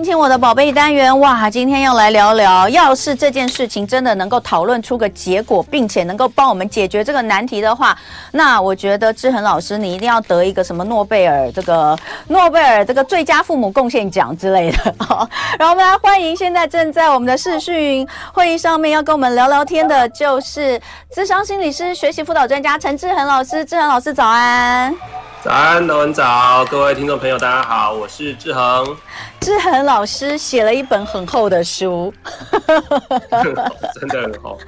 亲亲我的宝贝单元哇，今天要来聊聊，要是这件事情真的能够讨论出个结果，并且能够帮我们解决这个难题的话，那我觉得志恒老师你一定要得一个什么诺贝尔这个诺贝尔这个最佳父母贡献奖之类的。好，然后我们来欢迎现在正在我们的视讯会议上面要跟我们聊聊天的，就是智商心理师、学习辅导专家陈志恒老师。志恒老师早安。早安，早安早，各位听众朋友，大家好，我是志恒。志恒老师写了一本很厚的书，真的很厚。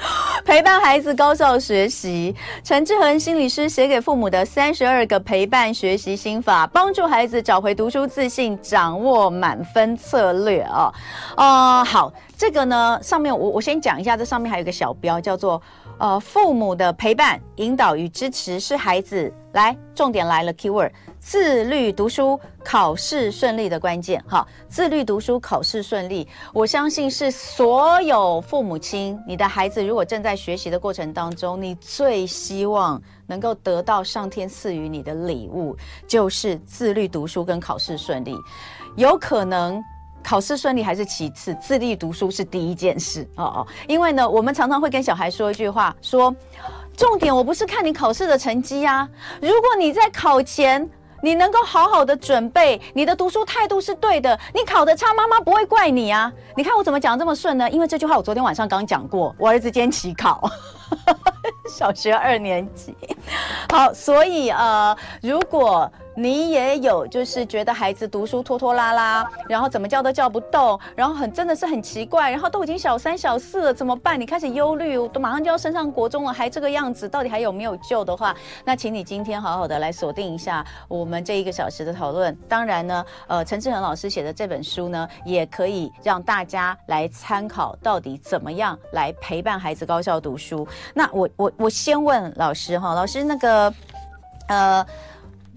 陪伴孩子高效学习，陈志恒心理师写给父母的三十二个陪伴学习心法，帮助孩子找回读书自信，掌握满分策略啊。呃，好，这个呢，上面我我先讲一下，这上面还有一个小标，叫做。呃，父母的陪伴、引导与支持是孩子来，重点来了，keyword，自律读书、考试顺利的关键。哈，自律读书、考试顺利，我相信是所有父母亲，你的孩子如果正在学习的过程当中，你最希望能够得到上天赐予你的礼物，就是自律读书跟考试顺利，有可能。考试顺利还是其次，自立读书是第一件事哦哦。因为呢，我们常常会跟小孩说一句话，说重点我不是看你考试的成绩啊，如果你在考前你能够好好的准备，你的读书态度是对的，你考得差，妈妈不会怪你啊。你看我怎么讲这么顺呢？因为这句话我昨天晚上刚讲过，我儿子今天起考，小学二年级。好，所以呃，如果。你也有，就是觉得孩子读书拖拖拉拉，然后怎么叫都叫不动，然后很真的是很奇怪，然后都已经小三小四了，怎么办？你开始忧虑，都马上就要升上国中了，还这个样子，到底还有没有救的话？那请你今天好好的来锁定一下我们这一个小时的讨论。当然呢，呃，陈志恒老师写的这本书呢，也可以让大家来参考，到底怎么样来陪伴孩子高效读书。那我我我先问老师哈，老师那个，呃。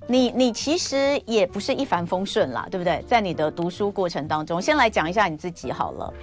你你其实也不是一帆风顺啦，对不对？在你的读书过程当中，先来讲一下你自己好了。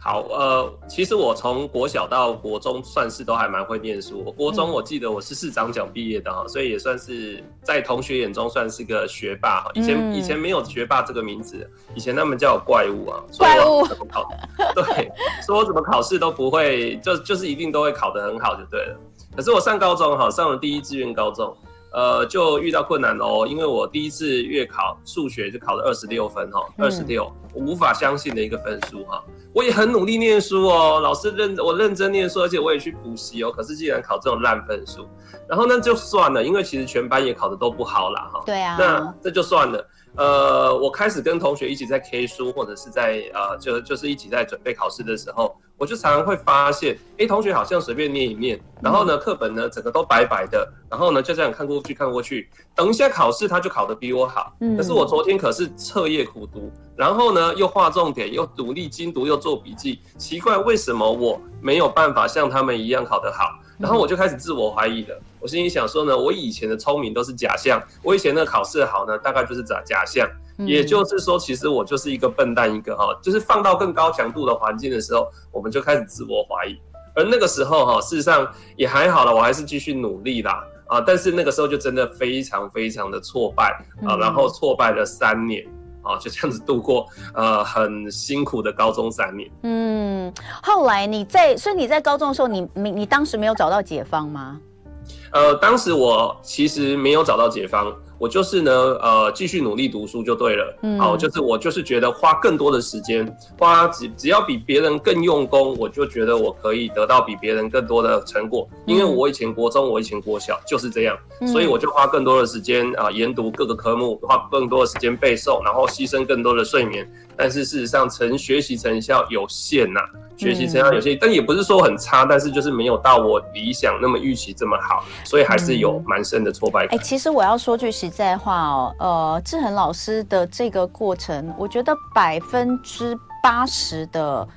好，呃，其实我从国小到国中算是都还蛮会念书。我国中我记得我是市长奖毕业的哈，嗯、所以也算是在同学眼中算是个学霸哈。以前、嗯、以前没有学霸这个名字，以前他们叫我怪物啊。怪物。怎么考？对，说我怎么考试都不会，就就是一定都会考得很好就对了。可是我上高中哈，上了第一志愿高中。呃，就遇到困难哦，因为我第一次月考数学就考了二十六分哈，二十六，我无法相信的一个分数哈。我也很努力念书哦，老师认我认真念书，而且我也去补习哦。可是既然考这种烂分数，然后那就算了，因为其实全班也考的都不好啦哈。对啊，那这就算了。呃，我开始跟同学一起在 K 书，或者是在呃，就就是一起在准备考试的时候，我就常常会发现，哎、欸，同学好像随便念一念，然后呢，课本呢整个都白白的，然后呢就这样看过去看过去，等一下考试他就考得比我好。嗯，可是我昨天可是彻夜苦读，然后呢又画重点，又努力精读，又做笔记，奇怪为什么我没有办法像他们一样考得好？然后我就开始自我怀疑了。我心里想说呢，我以前的聪明都是假象，我以前的考试好呢，大概就是假假象。也就是说，其实我就是一个笨蛋，一个哈，就是放到更高强度的环境的时候，我们就开始自我怀疑。而那个时候哈，事实上也还好了，我还是继续努力啦啊。但是那个时候就真的非常非常的挫败啊，然后挫败了三年啊，就这样子度过呃很辛苦的高中三年。嗯，后来你在，所以你在高中的时候，你你你当时没有找到解方吗？呃，当时我其实没有找到解方，我就是呢，呃，继续努力读书就对了。嗯，好，就是我就是觉得花更多的时间，花只只要比别人更用功，我就觉得我可以得到比别人更多的成果。因为我以前国中，我以前国小就是这样，嗯，所以我就花更多的时间啊，研读各个科目，花更多的时间背诵，然后牺牲更多的睡眠。但是事实上，成学习成效有限呐，学习成效有限，嗯、但也不是说很差，但是就是没有到我理想那么预期这么好，所以还是有蛮深的挫败感。哎、嗯欸，其实我要说句实在话哦，呃，志恒老师的这个过程，我觉得百分之八十的，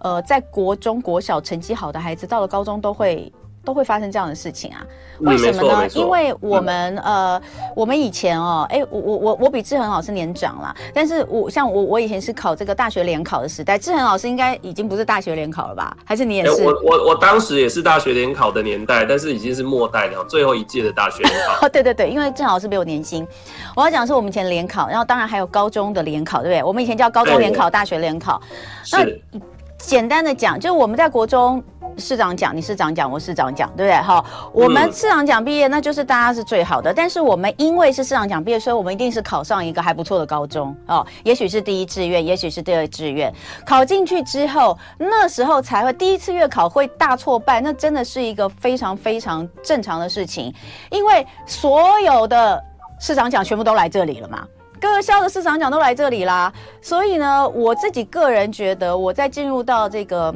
呃，在国中国小成绩好的孩子，到了高中都会都会发生这样的事情啊？为什么呢？因为我们、嗯、呃，我们以前哦，哎，我我我我比志恒老师年长啦，但是我像我我以前是考这个大学联考的时代，志恒老师应该已经不是大学联考了吧？还是你也是？我我我当时也是大学联考的年代，但是已经是末代了，最后一届的大学联考。对对对，因为正好是比我年轻。我要讲的是我们以前联考，然后当然还有高中的联考，对不对？我们以前叫高中联考、大学联考。那简单的讲，就是我们在国中。市长奖，你市长奖，我市长奖，对不对？哈，我们市长奖毕业，那就是大家是最好的。但是我们因为是市长奖毕业，所以我们一定是考上一个还不错的高中哦。也许是第一志愿，也许是第二志愿。考进去之后，那时候才会第一次月考会大挫败，那真的是一个非常非常正常的事情，因为所有的市长奖全部都来这里了嘛，各校的市场奖都来这里啦。所以呢，我自己个人觉得，我在进入到这个。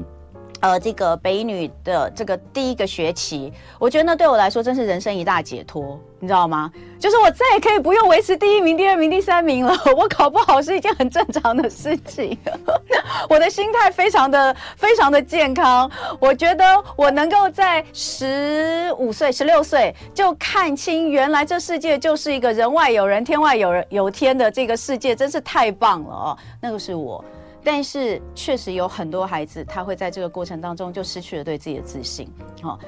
呃，这个北女的这个第一个学期，我觉得那对我来说真是人生一大解脱，你知道吗？就是我再也可以不用维持第一名、第二名、第三名了，我考不好是一件很正常的事情。我的心态非常的、非常的健康，我觉得我能够在十五岁、十六岁就看清原来这世界就是一个人外有人、天外有人有天的这个世界，真是太棒了哦！那个是我。但是确实有很多孩子，他会在这个过程当中就失去了对自己的自信，哦。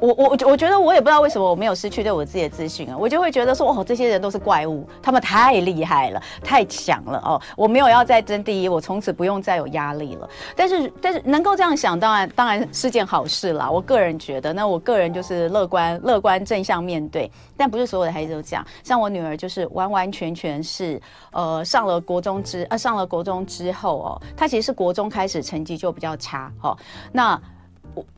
我我我觉得我也不知道为什么我没有失去对我自己的自信啊，我就会觉得说哦，这些人都是怪物，他们太厉害了，太强了哦，我没有要再争第一，我从此不用再有压力了。但是但是能够这样想，当然当然是件好事啦。我个人觉得，那我个人就是乐观乐观正向面对，但不是所有的孩子都这样。像我女儿就是完完全全是呃上了国中之呃上了国中之后哦，她其实是国中开始成绩就比较差哦，那。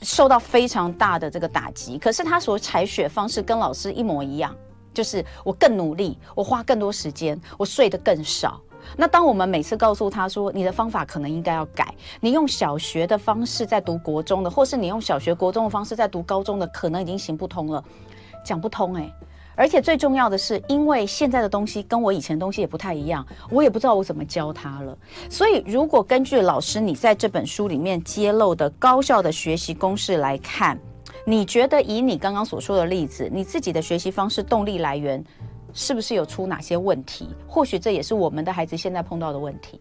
受到非常大的这个打击，可是他所采血方式跟老师一模一样，就是我更努力，我花更多时间，我睡得更少。那当我们每次告诉他说，你的方法可能应该要改，你用小学的方式在读国中的，或是你用小学国中的方式在读高中的，可能已经行不通了，讲不通哎、而且最重要的是，因为现在的东西跟我以前的东西也不太一样，我也不知道我怎么教他了。所以，如果根据老师你在这本书里面揭露的高效的学习公式来看，你觉得以你刚刚所说的例子，你自己的学习方式动力来源是不是有出哪些问题？或许这也是我们的孩子现在碰到的问题。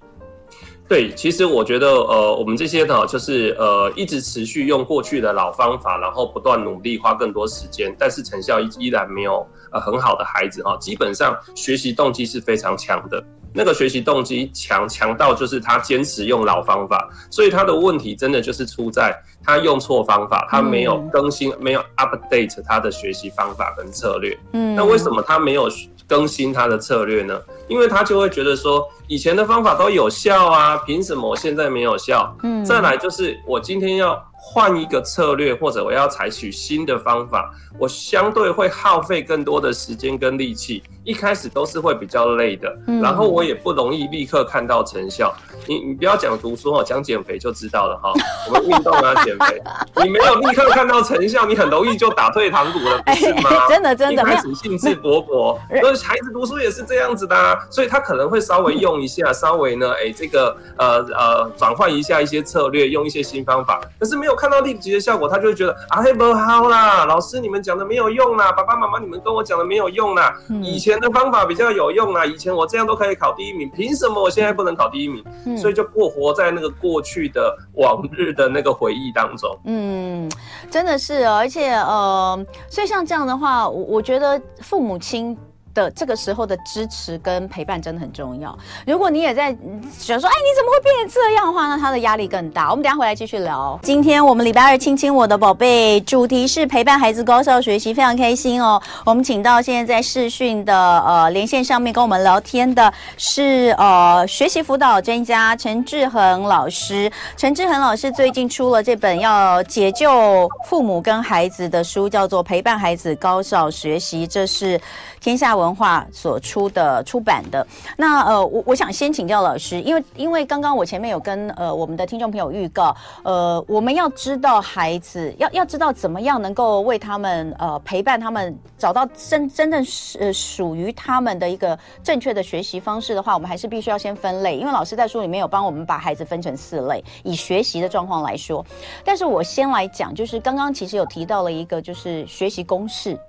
对，其实我觉得，呃，我们这些呢，就是呃，一直持续用过去的老方法，然后不断努力，花更多时间，但是成效依依然没有呃很好的孩子哈，基本上学习动机是非常强的，那个学习动机强强到就是他坚持用老方法，所以他的问题真的就是出在他用错方法，他没有更新，没有 update 他的学习方法跟策略。嗯，那为什么他没有更新他的策略呢？因为他就会觉得说，以前的方法都有效啊，凭什么我现在没有效？嗯，再来就是我今天要换一个策略，或者我要采取新的方法，我相对会耗费更多的时间跟力气，一开始都是会比较累的，然后我也不容易立刻看到成效。你你不要讲读书哦，讲减肥就知道了哈。我们运动啊，减肥，你没有立刻看到成效，你很容易就打退堂鼓了，不是吗？真的真的，一开始兴致勃勃，所以孩子读书也是这样子的啊，所以他可能会稍微用一下，稍微呢，哎，这个呃呃转换一下一些策略，用一些新方法，可是没有看到立即的效果，他就会觉得啊，嘿不好啦，老师你们讲的没有用啦，爸爸妈妈你们跟我讲的没有用啦，以前的方法比较有用啦，以前我这样都可以考第一名，凭什么我现在不能考第一名？所以就过活在那个过去的往日的那个回忆当中。嗯，真的是，而且呃，所以像这样的话，我我觉得父母亲。的这个时候的支持跟陪伴真的很重要。如果你也在想说，哎，你怎么会变成这样的话呢？他的压力更大。我们等下回来继续聊。今天我们礼拜二亲亲我的宝贝，主题是陪伴孩子高效学习，非常开心哦。我们请到现在在视讯的呃连线上面跟我们聊天的是呃学习辅导专家陈志恒老师。陈志恒老师最近出了这本要解救父母跟孩子的书，叫做《陪伴孩子高效学习》，这是天下。文化所出的出版的。那呃，我我想先请教老师，因为因为刚刚我前面有跟呃我们的听众朋友预告，呃，我们要知道孩子要要知道怎么样能够为他们呃陪伴他们找到真真正是呃属于他们的一个正确的学习方式的话，我们还是必须要先分类，因为老师在书里面有帮我们把孩子分成四类，以学习的状况来说。但是我先来讲，就是刚刚其实有提到了一个，就是学习公式。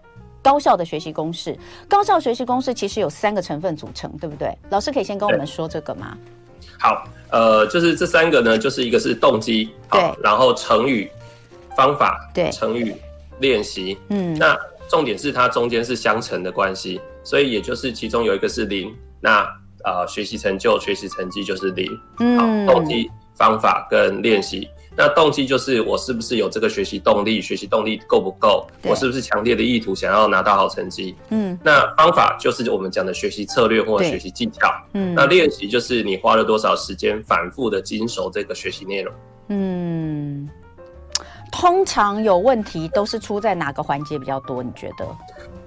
高效的学习公式，高效学习公式其实有三个成分组成，对不对？老师可以先跟我们说这个吗？好，呃，就是这三个呢，就是一个是动机，对，然后成语、方法，对，成语练习，嗯，那重点是它中间是相乘的关系，所以也就是其中有一个是零，那呃，学习成就、学习成绩就是零，嗯，动机、方法跟练习。那动机就是我是不是有这个学习动力？学习动力够不够？我是不是强烈的意图想要拿到好成绩？嗯，那方法就是我们讲的学习策略或者学习技巧。嗯，那练习就是你花了多少时间反复的精熟这个学习内容。嗯，通常有问题都是出在哪个环节比较多？你觉得？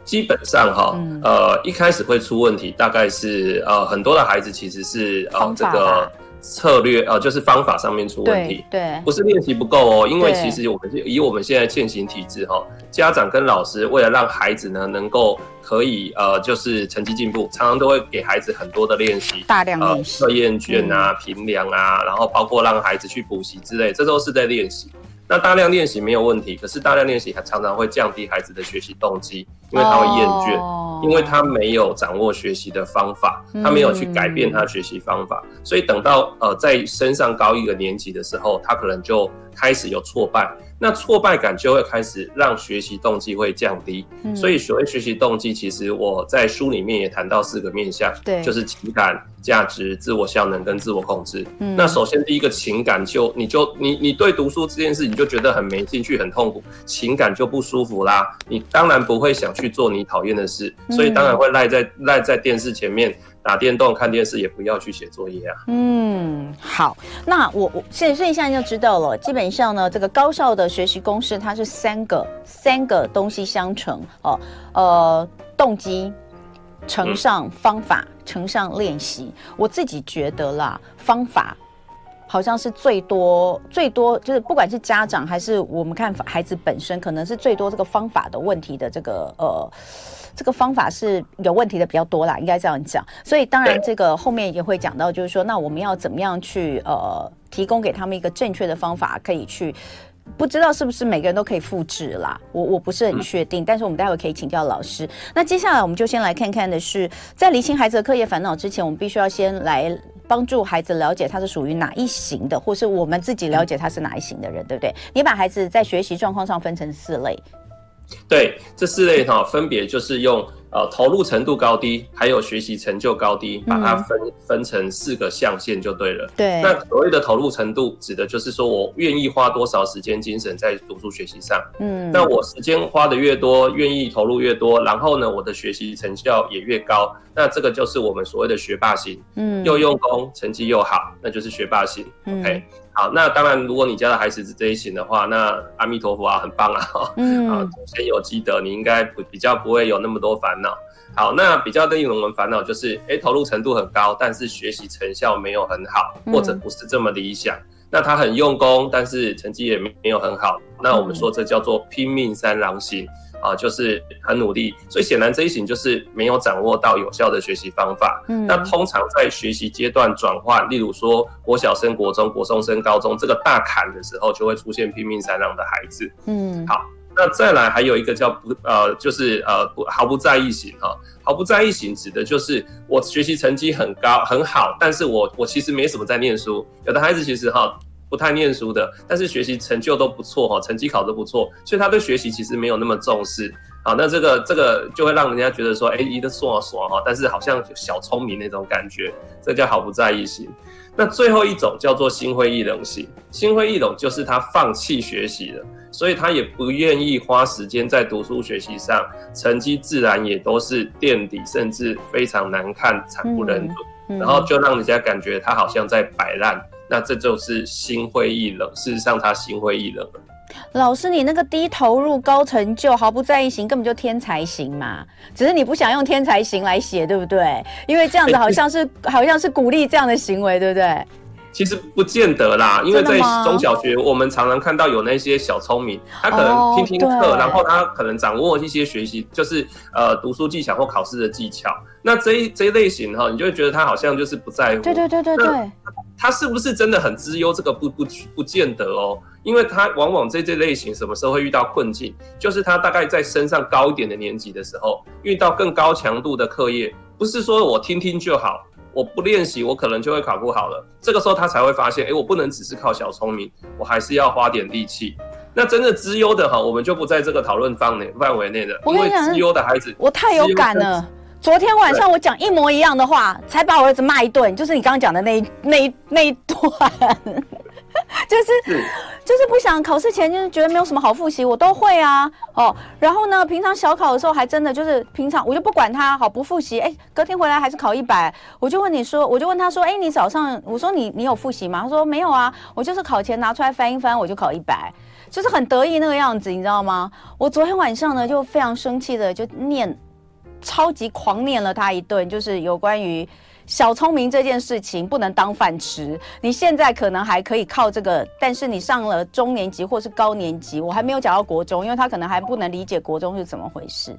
基本上哈，呃，一开始会出问题，大概是呃很多的孩子其实是呃这个。策略啊、呃，就是方法上面出问题，对，对。不是练习不够哦，因为其实我们以我们现在现行体制哈，家长跟老师为了让孩子呢能够可以呃，就是成绩进步，常常都会给孩子很多的练习，大量练习，测验卷啊、评量啊，然后包括让孩子去补习之类，这都是在练习。那大量练习没有问题，可是大量练习还常常会降低孩子的学习动机，因为他会厌倦，oh. 因为他没有掌握学习的方法，他没有去改变他学习方法，嗯、所以等到呃在升上高一个年级的时候，他可能就开始有挫败。那挫败感就会开始让学习动机会降低，嗯、所以所谓学习动机，其实我在书里面也谈到四个面向，对，就是情感、价值、自我效能跟自我控制。嗯，那首先第一个情感就你就你你对读书这件事你就觉得很没兴趣、很痛苦，情感就不舒服啦，你当然不会想去做你讨厌的事，所以当然会赖在赖在电视前面。打电动、看电视，也不要去写作业啊。嗯，好，那我我所以所以现在就知道了。基本上呢，这个高效的学习公式，它是三个三个东西相乘哦。呃，动机乘上方法乘上练习。我自己觉得啦，方法好像是最多最多，就是不管是家长还是我们看孩子本身，可能是最多这个方法的问题的这个呃。这个方法是有问题的比较多啦，应该这样讲。所以当然，这个后面也会讲到，就是说，那我们要怎么样去呃提供给他们一个正确的方法，可以去不知道是不是每个人都可以复制啦。我我不是很确定，但是我们待会可以请教老师。那接下来我们就先来看看的是，在厘清孩子的课业烦恼之前，我们必须要先来帮助孩子了解他是属于哪一型的，或是我们自己了解他是哪一型的人，对不对？你把孩子在学习状况上分成四类。对，这四类哈，分别就是用呃投入程度高低，还有学习成就高低，把它分、嗯、分成四个象限就对了。对，那所谓的投入程度，指的就是说我愿意花多少时间精神在读书学习上。嗯，那我时间花的越多，愿意投入越多，然后呢，我的学习成效也越高，那这个就是我们所谓的学霸型。嗯，又用功，成绩又好，那就是学霸型。嗯、OK。好，那当然，如果你家的孩子是这一型的话，那阿弥陀佛啊，很棒啊，嗯，啊，祖先有积德，你应该不比较不会有那么多烦恼。好，那比较令我们烦恼就是，哎，投入程度很高，但是学习成效没有很好，或者不是这么理想。嗯、那他很用功，但是成绩也没没有很好。那我们说这叫做拼命三郎型。啊，就是很努力，所以显然这一型就是没有掌握到有效的学习方法。嗯，那通常在学习阶段转换，例如说国小升国中、国中升高中这个大坎的时候，就会出现拼命三郎的孩子。嗯，好，那再来还有一个叫不呃，就是呃不毫不在意型哈，毫不在意型指的就是我学习成绩很高很好，但是我我其实没什么在念书。有的孩子其实哈。不太念书的，但是学习成就都不错哈，成绩考得不错，所以他对学习其实没有那么重视。好，那这个这个就会让人家觉得说，哎，一个爽啊爽哈，但是好像小聪明那种感觉，这叫毫不在意型。那最后一种叫做心灰意冷型，心灰意冷就是他放弃学习了，所以他也不愿意花时间在读书学习上，成绩自然也都是垫底，甚至非常难看，惨不忍睹，然后就让人家感觉他好像在摆烂。那这就是心灰意冷，事实上他心灰意冷了。老师，你那个低投入高成就毫不在意型，根本就天才型嘛，只是你不想用天才型来写，对不对？因为这样子好像是 好像是鼓励这样的行为，对不对？其实不见得啦，因为在中小学，我们常常看到有那些小聪明，他可能听听课，然后他可能掌握一些学习，就是呃读书技巧或考试的技巧。那这一这一类型哈，你就会觉得他好像就是不在乎。对对对对对。他是不是真的很资优？这个不不不见得哦，因为他往往这这类型什么时候会遇到困境？就是他大概在升上高一点的年级的时候，遇到更高强度的课业，不是说我听听就好。我不练习，我可能就会考不好了。这个时候他才会发现，哎、欸，我不能只是靠小聪明，我还是要花点力气。那真的资优的哈，我们就不在这个讨论范围范围内的。因为资优的孩子，我太有感了。昨天晚上我讲一模一样的话，才把我儿子骂一顿，就是你刚刚讲的那一那一那一段。就是，是就是不想考试前就是觉得没有什么好复习，我都会啊，哦，然后呢，平常小考的时候还真的就是平常我就不管他，好不复习，哎，隔天回来还是考一百，我就问你说，我就问他说，哎，你早上我说你你有复习吗？他说没有啊，我就是考前拿出来翻一翻，我就考一百，就是很得意那个样子，你知道吗？我昨天晚上呢就非常生气的就念，超级狂念了他一顿，就是有关于。小聪明这件事情不能当饭吃。你现在可能还可以靠这个，但是你上了中年级或是高年级，我还没有讲到国中，因为他可能还不能理解国中是怎么回事。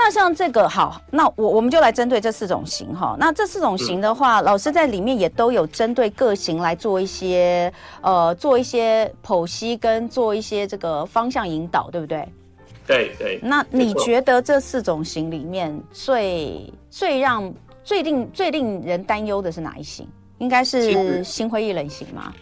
那像这个好，那我我们就来针对这四种型哈。那这四种型的话，老师在里面也都有针对各型来做一些呃做一些剖析跟做一些这个方向引导，对不对？对对。那你觉得这四种型里面最最让最令最令人担忧的是哪一型？应该是心灰意冷型吗？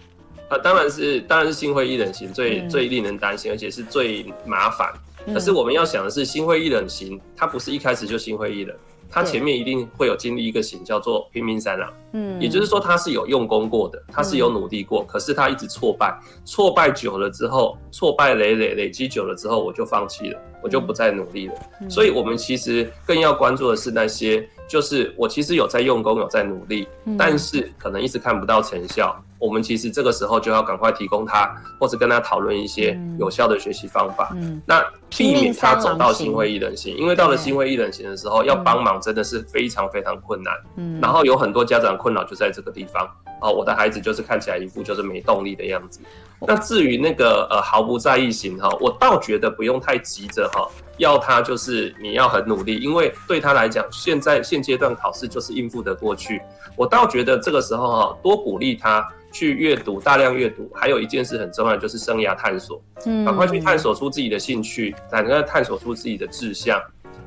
啊，当然是，当然是心灰意冷型最、嗯、最令人担心，而且是最麻烦。可是我们要想的是，心灰意冷型，它不是一开始就心灰意冷。它前面一定会有经历一个型叫做拼命三郎，嗯，也就是说他是有用功过的，他是有努力过，嗯、可是他一直挫败，挫败久了之后，挫败累累累积久了之后，我就放弃了，我就不再努力了。嗯、所以我们其实更要关注的是那些，就是我其实有在用功，有在努力，嗯、但是可能一直看不到成效。我们其实这个时候就要赶快提供他，或者跟他讨论一些有效的学习方法，嗯、那避免他走到心灰意冷型。因为到了心灰意冷型的时候，要帮忙真的是非常非常困难。嗯，然后有很多家长困扰就在这个地方。哦，我的孩子就是看起来一副就是没动力的样子。那至于那个呃毫不在意型哈，我倒觉得不用太急着哈，要他就是你要很努力，因为对他来讲，现在现阶段考试就是应付得过去。我倒觉得这个时候哈，多鼓励他。去阅读，大量阅读，还有一件事很重要，就是生涯探索。嗯，赶快去探索出自己的兴趣，赶快探索出自己的志向。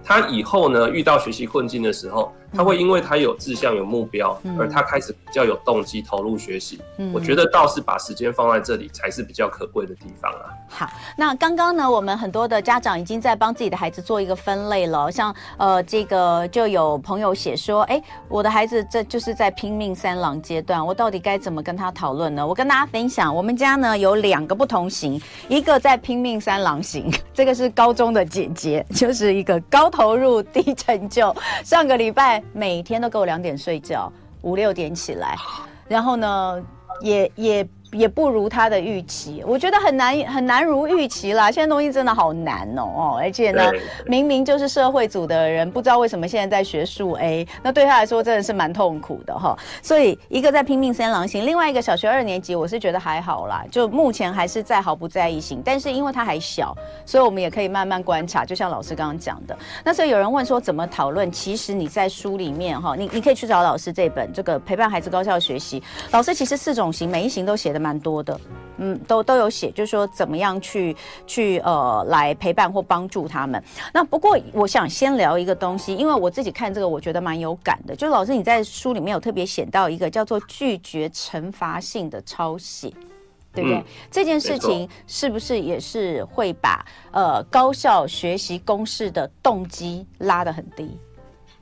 他以后呢，遇到学习困境的时候，他会因为他有志向、有目标，而他开始比较有动机投入学习。嗯，我觉得倒是把时间放在这里才是比较可贵的地方啊。好，那刚刚呢，我们很多的家长已经在帮自己的孩子做一个分类了。像呃，这个就有朋友写说，哎，我的孩子这就是在拼命三郎阶段，我到底该怎么跟他讨论呢？我跟大家分享，我们家呢有两个不同型，一个在拼命三郎型，这个是高中的姐姐，就是一个高投入低成就，上个礼拜。每天都给我两点睡觉，五六点起来，然后呢，也也。也不如他的预期，我觉得很难很难如预期啦。现在东西真的好难哦哦，而且呢，明明就是社会组的人，不知道为什么现在在学数 A，那对他来说真的是蛮痛苦的哈。所以一个在拼命三郎型，另外一个小学二年级，我是觉得还好啦，就目前还是在毫不在意型。但是因为他还小，所以我们也可以慢慢观察。就像老师刚刚讲的，那所以有人问说怎么讨论？其实你在书里面哈，你你可以去找老师这本这个陪伴孩子高效学习。老师其实四种型，每一型都写的。蛮多的，嗯，都都有写，就是说怎么样去去呃来陪伴或帮助他们。那不过我想先聊一个东西，因为我自己看这个，我觉得蛮有感的。就老师你在书里面有特别写到一个叫做拒绝惩罚性的抄写，对不对？嗯，这件事情是不是也是会把呃高效学习公式的动机拉得很低？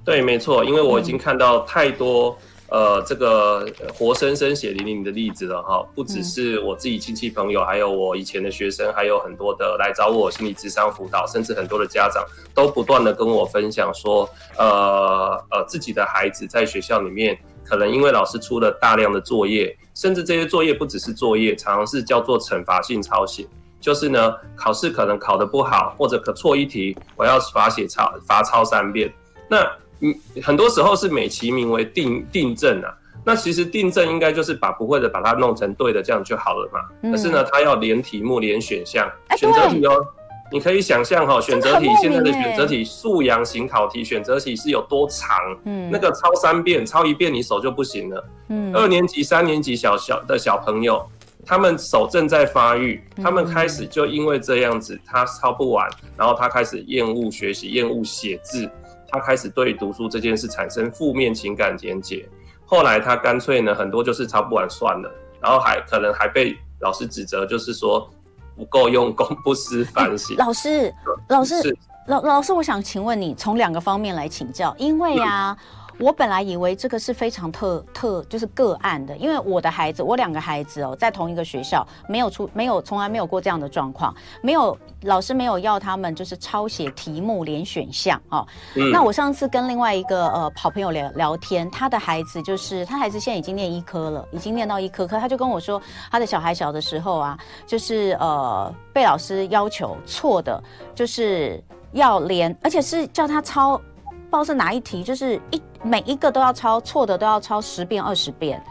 对，没错，因为我已经看到太多。呃，这个活生生血淋淋的例子了哈，不只是我自己亲戚朋友，还有我以前的学生，还有很多的来找我心理智商辅导，甚至很多的家长都不断的跟我分享说，呃呃，自己的孩子在学校里面，可能因为老师出了大量的作业，甚至这些作业不只是作业，常常是叫做惩罚性抄写。就是呢，考试可能考得不好，或者可错一题，我要罚写抄罚抄三遍。那嗯，很多时候是美其名为订订正啊。那其实定正应该就是把不会的把它弄成对的，这样就好了嘛。嗯、可是呢，他要连题目连选项，选择题哦。你可以想象哈，选择题现在的选择题素养型考题选择题是有多长？嗯，那个抄三遍，抄一遍你手就不行了。嗯，二年级、三年级小小的小朋友，他们手正在发育，他们开始就因为这样子，他抄不完，然后他开始厌恶学习、厌恶写字，他开始对读书这件事产生负面情感连结。后来他干脆呢，很多就是抄不完算了，然后还可能还被老师指责，就是说。不够用功，不思反省。老师，老师，老老师，我想请问你，从两个方面来请教，因为啊。嗯我本来以为这个是非常特特，就是个案的，因为我的孩子，我两个孩子哦，在同一个学校，没有出，没有，从来没有过这样的状况，没有老师没有要他们就是抄写题目连选项哦。嗯、那我上次跟另外一个呃好朋友聊聊天，他的孩子就是他孩子现在已经念医科了，已经念到医科科，他就跟我说，他的小孩小的时候啊，就是呃被老师要求错的，就是要连，而且是叫他抄。不知道是哪一题，就是一每一个都要抄，错的都要抄十遍二十遍，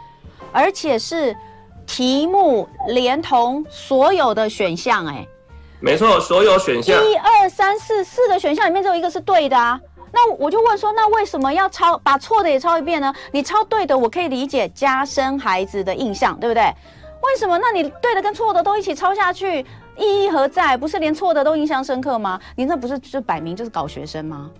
而且是题目连同所有的选项，哎，没错，所有选项一二三四四个选项里面只有一个是对的啊。那我就问说，那为什么要抄把错的也抄一遍呢？你抄对的，我可以理解，加深孩子的印象，对不对？为什么？那你对的跟错的都一起抄下去，意义何在？不是连错的都印象深刻吗？你那不是就摆明就是搞学生吗？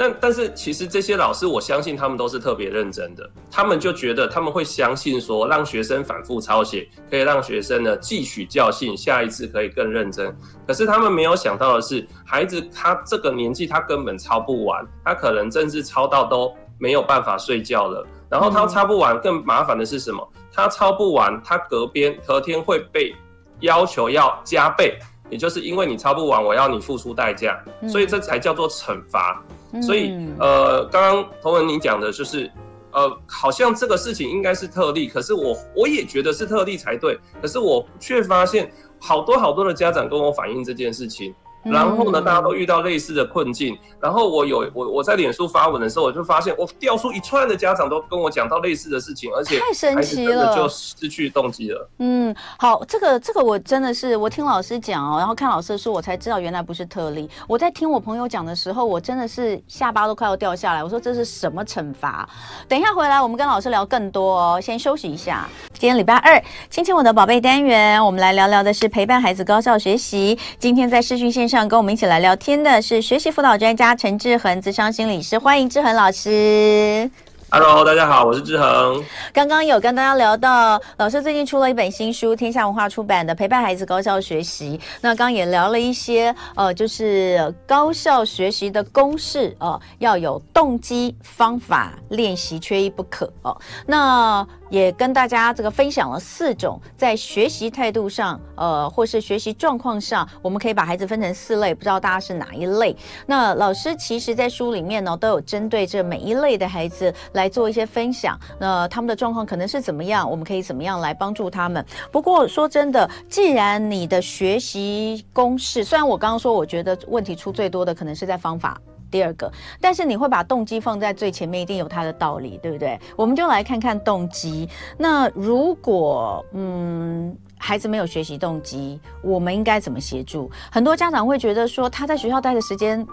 那但是其实这些老师，我相信他们都是特别认真的。他们就觉得他们会相信说，让学生反复抄写，可以让学生呢汲取教训，下一次可以更认真。可是他们没有想到的是，孩子他这个年纪他根本抄不完，他可能甚至抄到都没有办法睡觉了。然后他抄不完，更麻烦的是什么？他抄不完，他隔边隔天会被要求要加倍，也就是因为你抄不完，我要你付出代价，所以这才叫做惩罚。所以，呃，刚刚同文你讲的就是，呃，好像这个事情应该是特例，可是我我也觉得是特例才对，可是我却发现好多好多的家长跟我反映这件事情。然后呢，大家都遇到类似的困境。然后我有我我在脸书发文的时候，我就发现我调出一串的家长都跟我讲到类似的事情，而且太神奇了，就失去动机了。嗯，好，这个这个我真的是我听老师讲哦，然后看老师的书，我才知道原来不是特例。我在听我朋友讲的时候，我真的是下巴都快要掉下来。我说这是什么惩罚？等一下回来我们跟老师聊更多哦，先休息一下。今天礼拜二，亲亲我的宝贝单元，我们来聊聊的是陪伴孩子高效学习。今天在视讯线上跟我们一起来聊天的是学习辅导专家陈志恒，资商心理师，欢迎志恒老师。Hello，大家好，我是志恒。刚刚有跟大家聊到，老师最近出了一本新书，天下文化出版的《陪伴孩子高效学习》。那刚刚也聊了一些，呃，就是高效学习的公式，呃，要有动机、方法、练习，缺一不可哦。那也跟大家这个分享了四种在学习态度上，呃，或是学习状况上，我们可以把孩子分成四类，不知道大家是哪一类？那老师其实在书里面呢，都有针对这每一类的孩子来做一些分享。那他们的状况可能是怎么样？我们可以怎么样来帮助他们？不过说真的，既然你的学习公式，虽然我刚刚说，我觉得问题出最多的可能是在方法。第二个，但是你会把动机放在最前面，一定有它的道理，对不对？我们就来看看动机。那如果嗯，孩子没有学习动机，我们应该怎么协助？很多家长会觉得说，他在学校待的时间。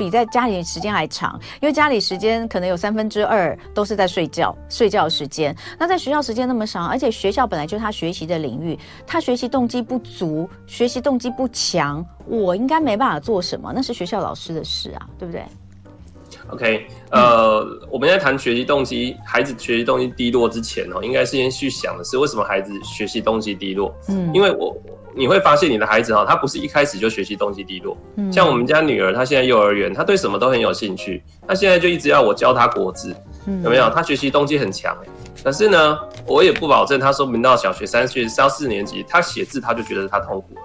比在家里时间还长，因为家里时间可能有三分之二都是在睡觉，睡觉时间。那在学校时间那么长，而且学校本来就是他学习的领域，他学习动机不足，学习动机不强，我应该没办法做什么，那是学校老师的事啊，对不对？OK，呃，嗯、我们在谈学习动机，孩子学习动机低落之前哦，应该是先去想的是为什么孩子学习动机低落？嗯，因为我。你会发现你的孩子哈，他不是一开始就学习动机低落。嗯，像我们家女儿，她现在幼儿园，她对什么都很有兴趣。她现在就一直要我教她国字，嗯，有没有？她学习动机很强哎。可是呢，我也不保证她说明到小学三岁、到四年级，她写字她就觉得她痛苦了。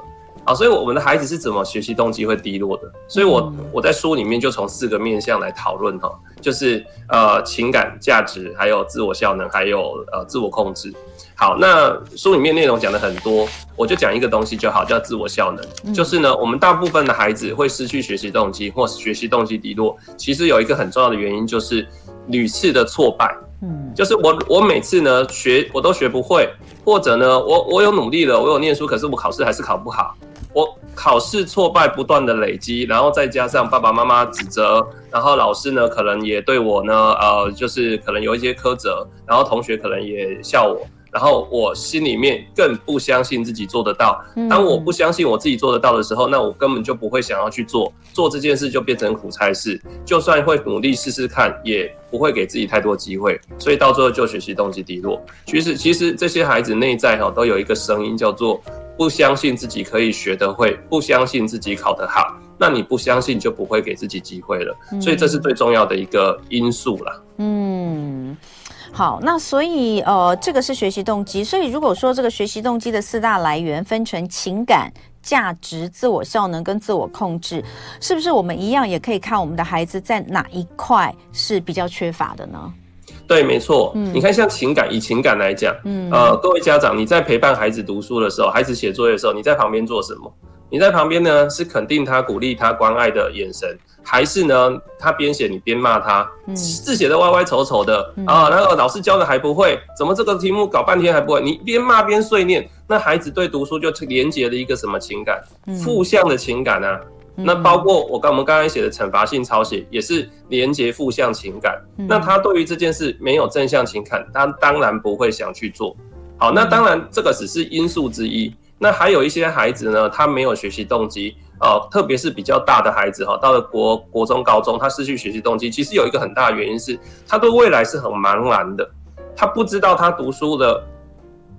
好，所以我们的孩子是怎么学习动机会低落的？所以我我在书里面就从四个面向来讨论哈，就是呃情感、价值，还有自我效能，还有呃自我控制。好，那书里面内容讲的很多，我就讲一个东西就好，叫自我效能。就是呢，我们大部分的孩子会失去学习动机，或是学习动机低落，其实有一个很重要的原因，就是屡次的挫败。嗯，就是我我每次呢学我都学不会，或者呢我我有努力了，我有念书，可是我考试还是考不好。我考试挫败不断的累积，然后再加上爸爸妈妈指责，然后老师呢可能也对我呢，呃，就是可能有一些苛责，然后同学可能也笑我，然后我心里面更不相信自己做得到。当我不相信我自己做得到的时候，那我根本就不会想要去做，做这件事就变成苦差事。就算会努力试试看，也不会给自己太多机会，所以到最后就学习动机低落。其实，其实这些孩子内在哈都有一个声音叫做。不相信自己可以学得会，不相信自己考得好，那你不相信就不会给自己机会了。所以这是最重要的一个因素啦。嗯，好，那所以呃，这个是学习动机。所以如果说这个学习动机的四大来源分成情感、价值、自我效能跟自我控制，是不是我们一样也可以看我们的孩子在哪一块是比较缺乏的呢？对，没错。嗯，你看，像情感，以情感来讲，嗯，呃，各位家长，你在陪伴孩子读书的时候，孩子写作业的时候，你在旁边做什么？你在旁边呢，是肯定他、鼓励他、关爱的眼神，还是呢，他边写你边骂他，嗯、字写的歪歪丑丑的、嗯、啊？然后老师教的还不会，怎么这个题目搞半天还不会？你边骂边碎念，那孩子对读书就连接了一个什么情感？负向的情感啊。那包括我刚我们刚才写的惩罚性抄写，也是连接负向情感。那他对于这件事没有正向情感，他当然不会想去做。好，那当然这个只是因素之一。那还有一些孩子呢，他没有学习动机哦，特别是比较大的孩子哈，到了国国中、高中，他失去学习动机，其实有一个很大的原因是，他对未来是很茫然的，他不知道他读书的。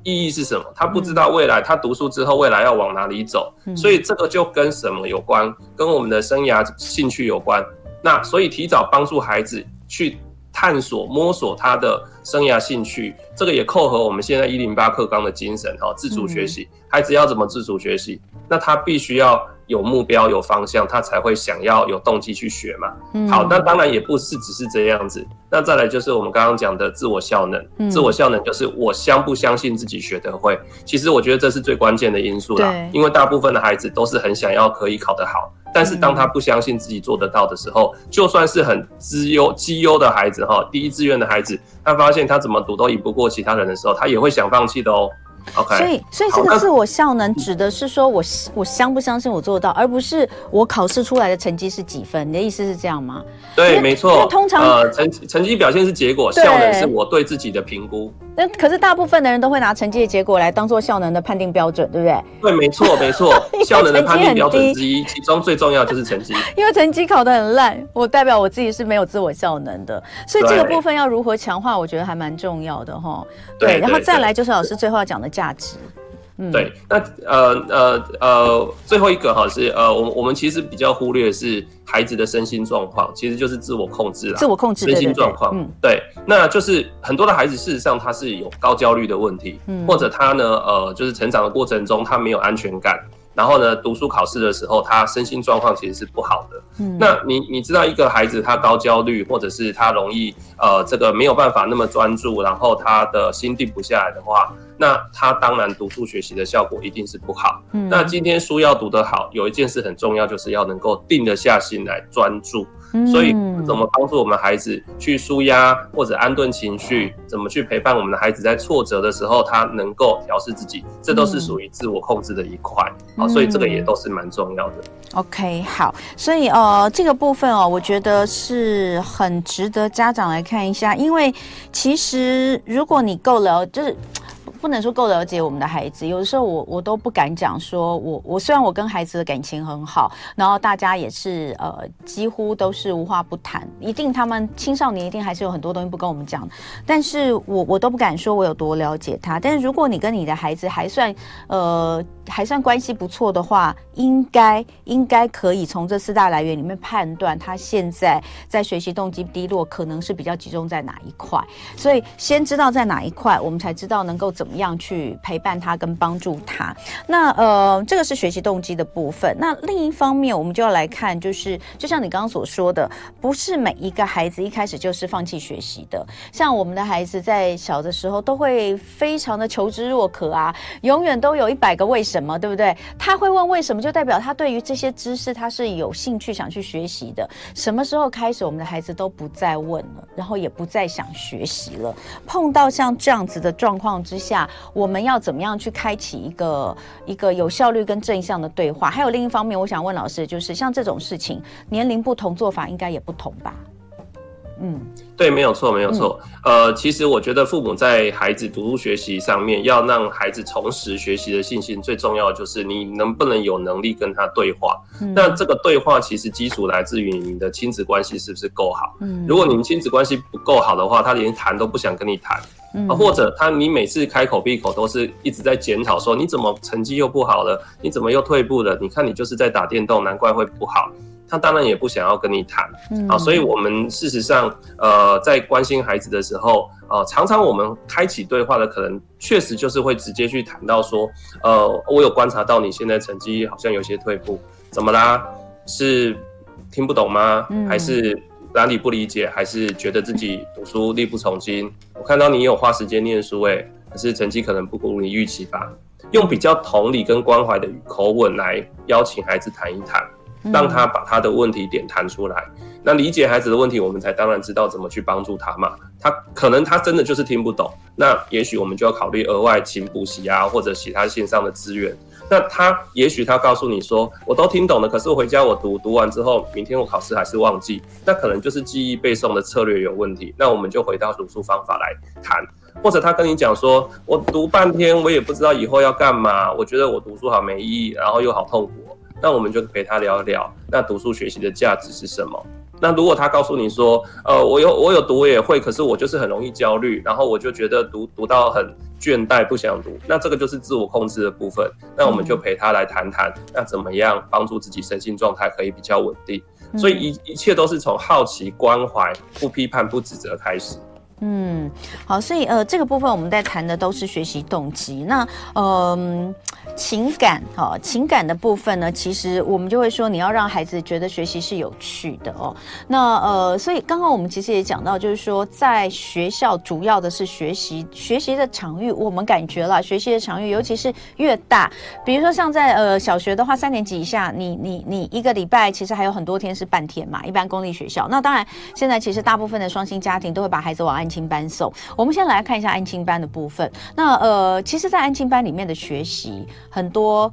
意义是什么？他不知道未来，他读书之后未来要往哪里走，所以这个就跟什么有关？跟我们的生涯兴趣有关。那所以提早帮助孩子去探索、摸索他的生涯兴趣，这个也扣合我们现在一零八课纲的精神哈，自主学习。孩子要怎么自主学习？那他必须要。有目标、有方向，他才会想要有动机去学嘛。嗯、好，那当然也不是只是这样子。那再来就是我们刚刚讲的自我效能。嗯、自我效能就是我相不相信自己学得会。其实我觉得这是最关键的因素啦。因为大部分的孩子都是很想要可以考得好，但是当他不相信自己做得到的时候，嗯、就算是很资优、绩优的孩子哈，第一志愿的孩子，他发现他怎么读都赢不过其他人的时候，他也会想放弃的哦。Okay, 所以，所以这个自我效能指的是说我我相不相信我做得到，而不是我考试出来的成绩是几分。你的意思是这样吗？对，没错。通常呃，成成绩表现是结果，效能是我对自己的评估。那可是大部分的人都会拿成绩的结果来当做效能的判定标准，对不对？对，没错，没错。效能的判定标准之一，其中最重要就是成绩。因为成绩考得很烂，我代表我自己是没有自我效能的，所以这个部分要如何强化，我觉得还蛮重要的哈。对，对，然后再来就是老师最后要讲的价值。嗯、对，那呃呃呃，最后一个哈是呃，我我们其实比较忽略的是孩子的身心状况，其实就是自我控制啦。自我控制，身心状况，嗯，对，那就是很多的孩子事实上他是有高焦虑的问题，嗯，或者他呢呃，就是成长的过程中他没有安全感。然后呢，读书考试的时候，他身心状况其实是不好的。嗯，那你你知道一个孩子他高焦虑，或者是他容易呃这个没有办法那么专注，然后他的心定不下来的话，那他当然读书学习的效果一定是不好。嗯，那今天书要读得好，有一件事很重要，就是要能够定得下心来专注。所以，怎么帮助我们孩子去舒压或者安顿情绪？怎么去陪伴我们的孩子在挫折的时候，他能够调试自己？这都是属于自我控制的一块。好，所以这个也都是蛮重要的。OK，好，所以呃，这个部分哦，我觉得是很值得家长来看一下，因为其实如果你够了，就是。不能说够了解我们的孩子，有的时候我我都不敢讲，说我我虽然我跟孩子的感情很好，然后大家也是呃几乎都是无话不谈，一定他们青少年一定还是有很多东西不跟我们讲，但是我我都不敢说我有多了解他，但是如果你跟你的孩子还算呃还算关系不错的话，应该应该可以从这四大来源里面判断他现在在学习动机低落，可能是比较集中在哪一块。所以先知道在哪一块，我们才知道能够怎么样去陪伴他跟帮助他。那呃，这个是学习动机的部分。那另一方面，我们就要来看，就是就像你刚刚所说的，不是每一个孩子一开始就是放弃学习的。像我们的孩子在小的时候，都会非常的求知若渴啊，永远都有一百个为什。什么对不对？他会问为什么，就代表他对于这些知识他是有兴趣想去学习的。什么时候开始，我们的孩子都不再问了，然后也不再想学习了？碰到像这样子的状况之下，我们要怎么样去开启一个一个有效率跟正向的对话？还有另一方面，我想问老师，就是像这种事情，年龄不同，做法应该也不同吧？嗯，对，没有错，没有错。嗯、呃，其实我觉得父母在孩子读书学习上面，要让孩子重拾学习的信心，最重要的就是你能不能有能力跟他对话。嗯、那这个对话其实基础来自于你的亲子关系是不是够好？嗯，如果你们亲子关系不够好的话，他连谈都不想跟你谈。啊，或者他你每次开口闭口都是一直在检讨，说你怎么成绩又不好了？你怎么又退步了？你看你就是在打电动，难怪会不好。他当然也不想要跟你谈，嗯、啊，所以我们事实上，呃，在关心孩子的时候，呃，常常我们开启对话的可能，确实就是会直接去谈到说，呃，我有观察到你现在成绩好像有些退步，怎么啦？是听不懂吗？嗯、还是哪里不理解？还是觉得自己读书力不从心？我看到你有花时间念书，诶，可是成绩可能不如你预期吧？用比较同理跟关怀的口吻来邀请孩子谈一谈。让他把他的问题点谈出来，那理解孩子的问题，我们才当然知道怎么去帮助他嘛。他可能他真的就是听不懂，那也许我们就要考虑额外请补习啊，或者其他线上的资源。那他也许他告诉你说，我都听懂了，可是我回家我读读完之后，明天我考试还是忘记，那可能就是记忆背诵的策略有问题。那我们就回到读书方法来谈，或者他跟你讲说，我读半天我也不知道以后要干嘛，我觉得我读书好没意义，然后又好痛苦。那我们就陪他聊一聊，那读书学习的价值是什么？那如果他告诉你说，呃，我有我有读我也会，可是我就是很容易焦虑，然后我就觉得读读到很倦怠，不想读，那这个就是自我控制的部分。那我们就陪他来谈谈，那怎么样帮助自己身心状态可以比较稳定？所以一一切都是从好奇、关怀、不批判、不指责开始。嗯，好，所以呃，这个部分我们在谈的都是学习动机。那嗯。呃情感哈，情感的部分呢，其实我们就会说，你要让孩子觉得学习是有趣的哦。那呃，所以刚刚我们其实也讲到，就是说在学校主要的是学习，学习的场域，我们感觉了学习的场域，尤其是越大，比如说像在呃小学的话，三年级以下，你你你一个礼拜其实还有很多天是半天嘛，一般公立学校。那当然，现在其实大部分的双薪家庭都会把孩子往安亲班送。我们先来看一下安亲班的部分。那呃，其实，在安亲班里面的学习。很多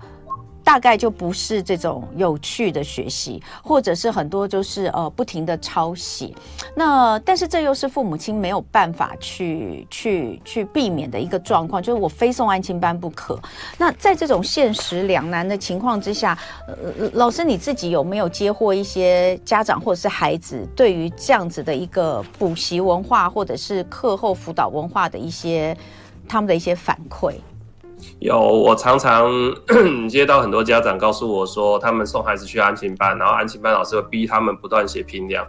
大概就不是这种有趣的学习，或者是很多就是呃不停的抄写。那但是这又是父母亲没有办法去去去避免的一个状况，就是我非送安亲班不可。那在这种现实两难的情况之下，呃，老师你自己有没有接获一些家长或者是孩子对于这样子的一个补习文化或者是课后辅导文化的一些他们的一些反馈？有，我常常 接到很多家长告诉我说，他们送孩子去安亲班，然后安亲班老师会逼他们不断写评量，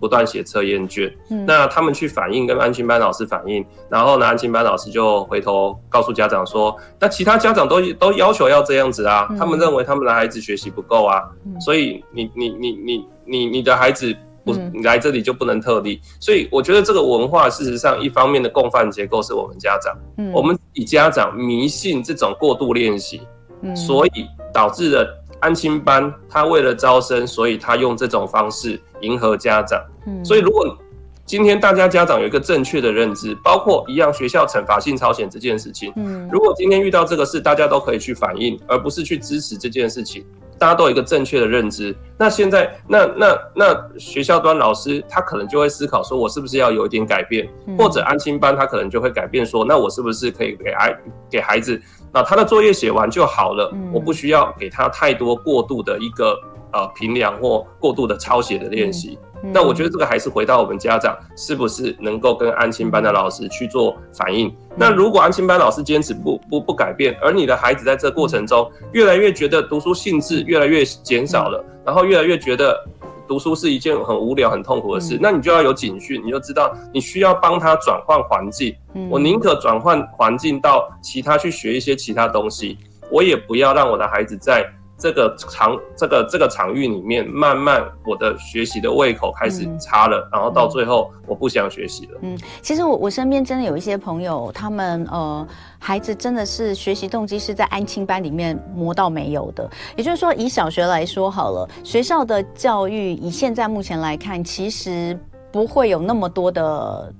不断写测验卷。嗯、那他们去反映，跟安亲班老师反映，然后呢，安亲班老师就回头告诉家长说，那其他家长都都要求要这样子啊，嗯、他们认为他们的孩子学习不够啊，嗯、所以你你你你你你的孩子。不，你来这里就不能特例，所以我觉得这个文化事实上一方面的共犯结构是我们家长，嗯，我们以家长迷信这种过度练习，嗯，所以导致了安亲班他为了招生，所以他用这种方式迎合家长，嗯，所以如果今天大家家长有一个正确的认知，包括一样学校惩罚性超前这件事情，嗯，如果今天遇到这个事，大家都可以去反映，而不是去支持这件事情。大家都有一个正确的认知，那现在，那那那学校端老师他可能就会思考说，我是不是要有一点改变，或者安心班他可能就会改变说，那我是不是可以给孩给孩子，那他的作业写完就好了，我不需要给他太多过度的一个呃评量或过度的抄写的练习。那我觉得这个还是回到我们家长是不是能够跟安亲班的老师去做反应。那如果安亲班老师坚持不不不改变，而你的孩子在这过程中越来越觉得读书兴致越来越减少了，然后越来越觉得读书是一件很无聊、很痛苦的事，那你就要有警讯，你就知道你需要帮他转换环境。我宁可转换环境到其他去学一些其他东西，我也不要让我的孩子在。这个场，这个这个场域里面，慢慢我的学习的胃口开始差了，嗯、然后到最后我不想学习了。嗯，其实我我身边真的有一些朋友，他们呃孩子真的是学习动机是在安亲班里面磨到没有的。也就是说，以小学来说好了，学校的教育以现在目前来看，其实不会有那么多的。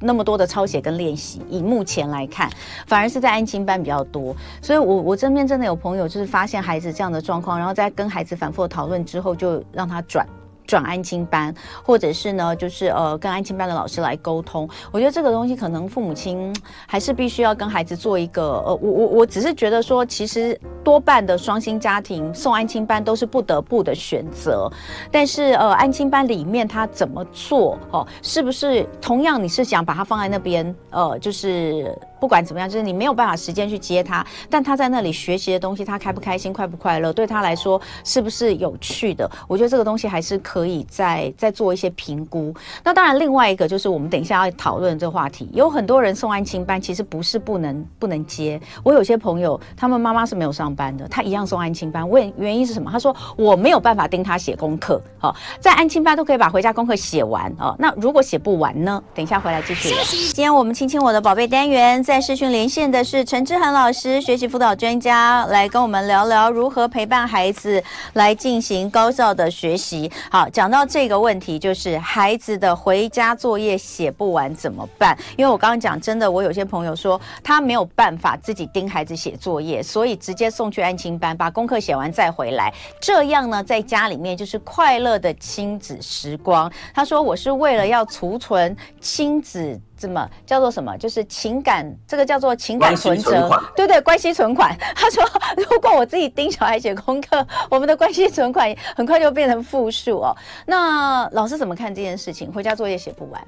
那么多的抄写跟练习，以目前来看，反而是在安亲班比较多。所以我，我我身边真的有朋友，就是发现孩子这样的状况，然后在跟孩子反复讨论之后，就让他转。转安亲班，或者是呢，就是呃，跟安亲班的老师来沟通。我觉得这个东西可能父母亲 还是必须要跟孩子做一个呃，我我我只是觉得说，其实多半的双薪家庭送安亲班都是不得不的选择。但是呃，安亲班里面他怎么做哦？是不是同样你是想把他放在那边呃，就是。不管怎么样，就是你没有办法时间去接他，但他在那里学习的东西，他开不开心、快不快乐，对他来说是不是有趣的？我觉得这个东西还是可以再再做一些评估。那当然，另外一个就是我们等一下要讨论这个话题，有很多人送安亲班，其实不是不能不能接。我有些朋友，他们妈妈是没有上班的，他一样送安亲班。问原因是什么？他说我没有办法盯他写功课。好，在安亲班都可以把回家功课写完哦。那如果写不完呢？等一下回来继续。今天我们亲亲我的宝贝单元。在视讯连线的是陈志恒老师，学习辅导专家，来跟我们聊聊如何陪伴孩子来进行高效的学习。好，讲到这个问题，就是孩子的回家作业写不完怎么办？因为我刚刚讲，真的，我有些朋友说他没有办法自己盯孩子写作业，所以直接送去安亲班，把功课写完再回来。这样呢，在家里面就是快乐的亲子时光。他说，我是为了要储存亲子。怎么叫做什么？就是情感，这个叫做情感存折，对对，关系存款。他说，如果我自己盯小孩写功课，我们的关系存款很快就变成负数哦。那老师怎么看这件事情？回家作业写不完？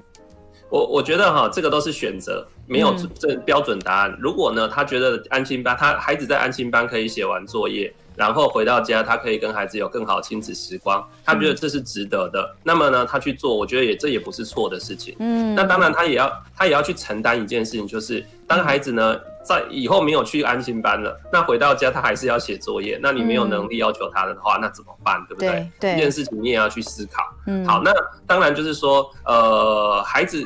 我我觉得哈，这个都是选择，没有这标准答案。嗯、如果呢，他觉得安心班，他孩子在安心班可以写完作业。然后回到家，他可以跟孩子有更好亲子时光，他觉得这是值得的。嗯、那么呢，他去做，我觉得也这也不是错的事情。嗯，那当然他也要他也要去承担一件事情，就是当孩子呢在以后没有去安心班了，那回到家他还是要写作业。那你没有能力要求他的话，嗯、那怎么办？对不对？对，对这件事情你也要去思考。嗯，好，那当然就是说，呃，孩子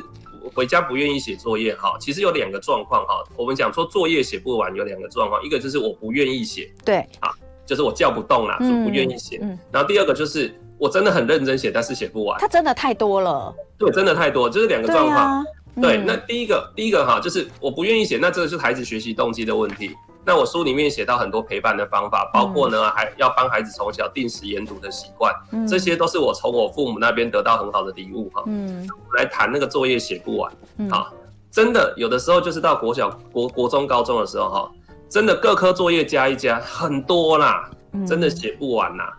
回家不愿意写作业哈，其实有两个状况哈。我们讲说作业写不完有两个状况，一个就是我不愿意写。对，啊。就是我叫不动啦，不愿意写。嗯、然后第二个就是我真的很认真写，但是写不完。它真的太多了。对，真的太多，就是两个状况。对，那第一个，第一个哈，就是我不愿意写，那这个是孩子学习动机的问题。那我书里面写到很多陪伴的方法，包括呢，嗯、还要帮孩子从小定时研读的习惯，嗯、这些都是我从我父母那边得到很好的礼物哈。嗯。来谈那个作业写不完，好，嗯、真的有的时候就是到国小、国国中、高中的时候哈。真的各科作业加一加很多啦，嗯、真的写不完啦。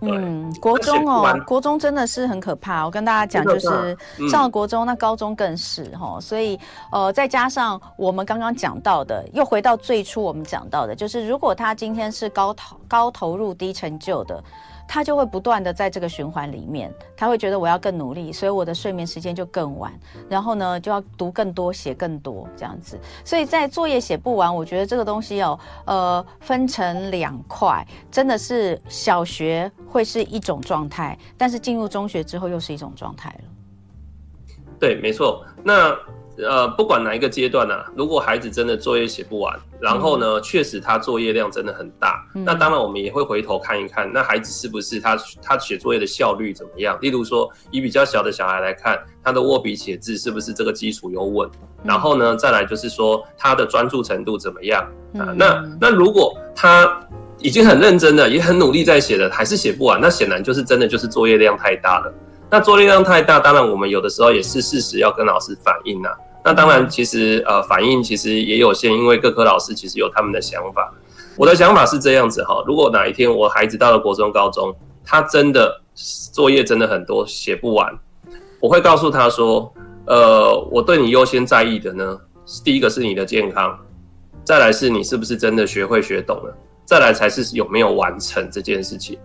嗯，国中哦，国中真的是很可怕。我跟大家讲，就是上了国中，那高中更是哈。嗯、所以呃，再加上我们刚刚讲到的，又回到最初我们讲到的，就是如果他今天是高投高投入低成就的。他就会不断的在这个循环里面，他会觉得我要更努力，所以我的睡眠时间就更晚，然后呢就要读更多、写更多这样子。所以在作业写不完，我觉得这个东西哦，呃，分成两块，真的是小学会是一种状态，但是进入中学之后又是一种状态了。对，没错。那。呃，不管哪一个阶段呢、啊，如果孩子真的作业写不完，然后呢，确、嗯、实他作业量真的很大，嗯、那当然我们也会回头看一看，那孩子是不是他他写作业的效率怎么样？例如说，以比较小的小孩来看，他的握笔写字是不是这个基础有稳？嗯、然后呢，再来就是说他的专注程度怎么样啊？嗯、那那如果他已经很认真的，也很努力在写的，还是写不完，那显然就是真的就是作业量太大了。那作业量太大，当然我们有的时候也是适时要跟老师反映啊。那当然，其实呃反应其实也有限，因为各科老师其实有他们的想法。我的想法是这样子哈，如果哪一天我孩子到了国中、高中，他真的作业真的很多，写不完，我会告诉他说，呃，我对你优先在意的呢，第一个是你的健康，再来是你是不是真的学会学懂了，再来才是有没有完成这件事情。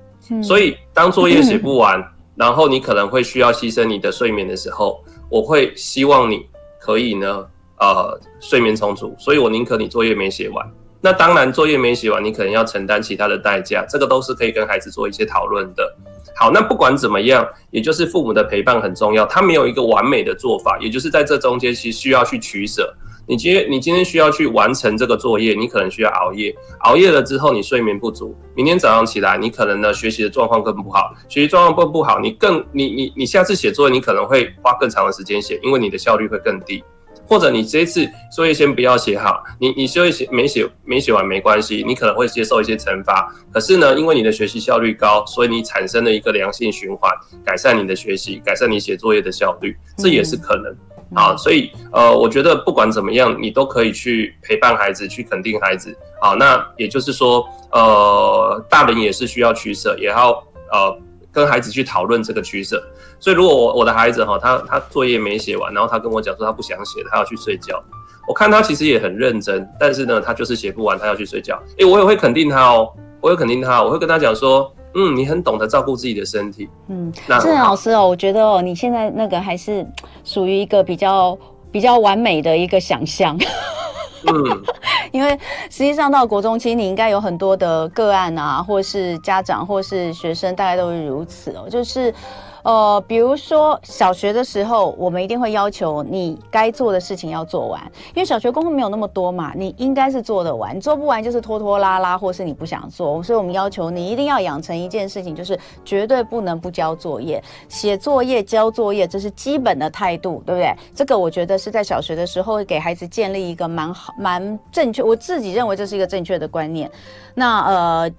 所以当作业写不完，然后你可能会需要牺牲你的睡眠的时候，我会希望你。可以呢，呃，睡眠充足，所以我宁可你作业没写完。那当然，作业没写完，你可能要承担其他的代价，这个都是可以跟孩子做一些讨论的。好，那不管怎么样，也就是父母的陪伴很重要，他没有一个完美的做法，也就是在这中间其实需要去取舍。你今天你今天需要去完成这个作业，你可能需要熬夜，熬夜了之后你睡眠不足，明天早上起来你可能呢学习的状况更不好，学习状况更不好，你更你你你下次写作业你可能会花更长的时间写，因为你的效率会更低，或者你这一次作业先不要写好，你你作业写没写没写完没关系，你可能会接受一些惩罚，可是呢，因为你的学习效率高，所以你产生了一个良性循环，改善你的学习，改善你写作业的效率，这也是可能。嗯好，所以呃，我觉得不管怎么样，你都可以去陪伴孩子，去肯定孩子。好，那也就是说，呃，大人也是需要取舍，也要呃跟孩子去讨论这个取舍。所以，如果我我的孩子哈，他他作业没写完，然后他跟我讲说他不想写，他要去睡觉。我看他其实也很认真，但是呢，他就是写不完，他要去睡觉。诶，我也会肯定他哦，我会肯定他，我会跟他讲说。嗯，你很懂得照顾自己的身体。嗯，那志恒老师哦，我觉得哦，你现在那个还是属于一个比较比较完美的一个想象。嗯，因为实际上到国中期，你应该有很多的个案啊，或是家长，或是学生，大概都是如此哦，就是。呃，比如说小学的时候，我们一定会要求你该做的事情要做完，因为小学功课没有那么多嘛，你应该是做得完，你做不完就是拖拖拉拉，或是你不想做，所以我们要求你一定要养成一件事情，就是绝对不能不交作业，写作业、交作业，这是基本的态度，对不对？这个我觉得是在小学的时候给孩子建立一个蛮好、蛮正确，我自己认为这是一个正确的观念。那呃。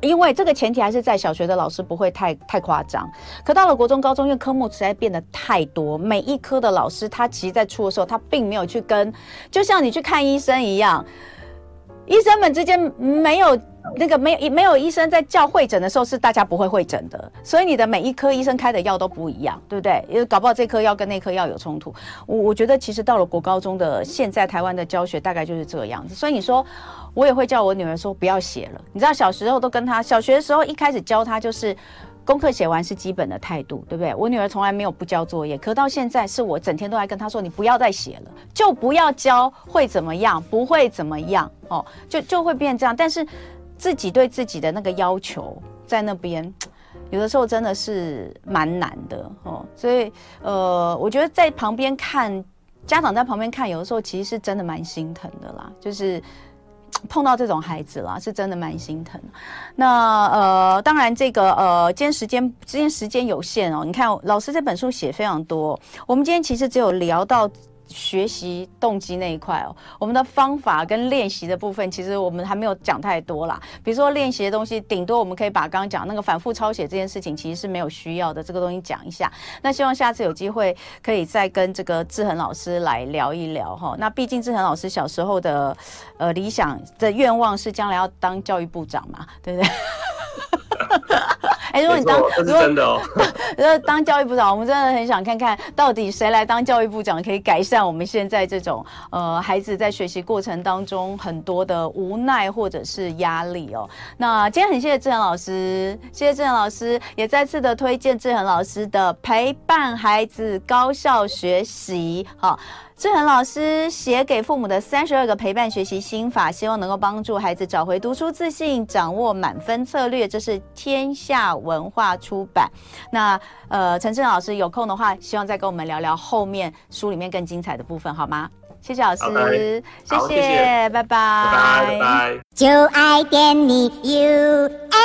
因为这个前提还是在小学的老师不会太太夸张，可到了国中、高中，因为科目实在变得太多，每一科的老师他其实在出的时候，他并没有去跟，就像你去看医生一样，医生们之间没有。那个没有没有医生在叫会诊的时候，是大家不会会诊的，所以你的每一科医生开的药都不一样，对不对？因为搞不好这颗药跟那颗药有冲突。我我觉得其实到了国高中的现在，台湾的教学大概就是这个样子。所以你说我也会叫我女儿说不要写了。你知道小时候都跟她小学的时候一开始教她就是功课写完是基本的态度，对不对？我女儿从来没有不交作业，可到现在是我整天都在跟她说你不要再写了，就不要交，会怎么样？不会怎么样哦，就就会变这样。但是。自己对自己的那个要求，在那边，有的时候真的是蛮难的哦。所以，呃，我觉得在旁边看，家长在旁边看，有的时候其实是真的蛮心疼的啦。就是碰到这种孩子了，是真的蛮心疼。那呃，当然这个呃，今天时间今天时间有限哦。你看，老师这本书写非常多，我们今天其实只有聊到。学习动机那一块哦，我们的方法跟练习的部分，其实我们还没有讲太多啦。比如说练习的东西，顶多我们可以把刚刚讲那个反复抄写这件事情，其实是没有需要的。这个东西讲一下，那希望下次有机会可以再跟这个志恒老师来聊一聊哈。那毕竟志恒老师小时候的呃理想的愿望是将来要当教育部长嘛，对不对？哎、欸，如果你当，这是真的哦。如果当教育部长，我们真的很想看看到底谁来当教育部长，可以改善我们现在这种呃孩子在学习过程当中很多的无奈或者是压力哦。那今天很谢谢志恒老师，谢谢志恒老师，也再次的推荐志恒老师的陪伴孩子高效学习，好。志恒老师写给父母的三十二个陪伴学习心法，希望能够帮助孩子找回读书自信，掌握满分策略。这是天下文化出版。那呃，陈志恒老师有空的话，希望再跟我们聊聊后面书里面更精彩的部分，好吗？谢谢老师，谢谢，谢谢，拜拜，拜拜，就爱点你 UFO。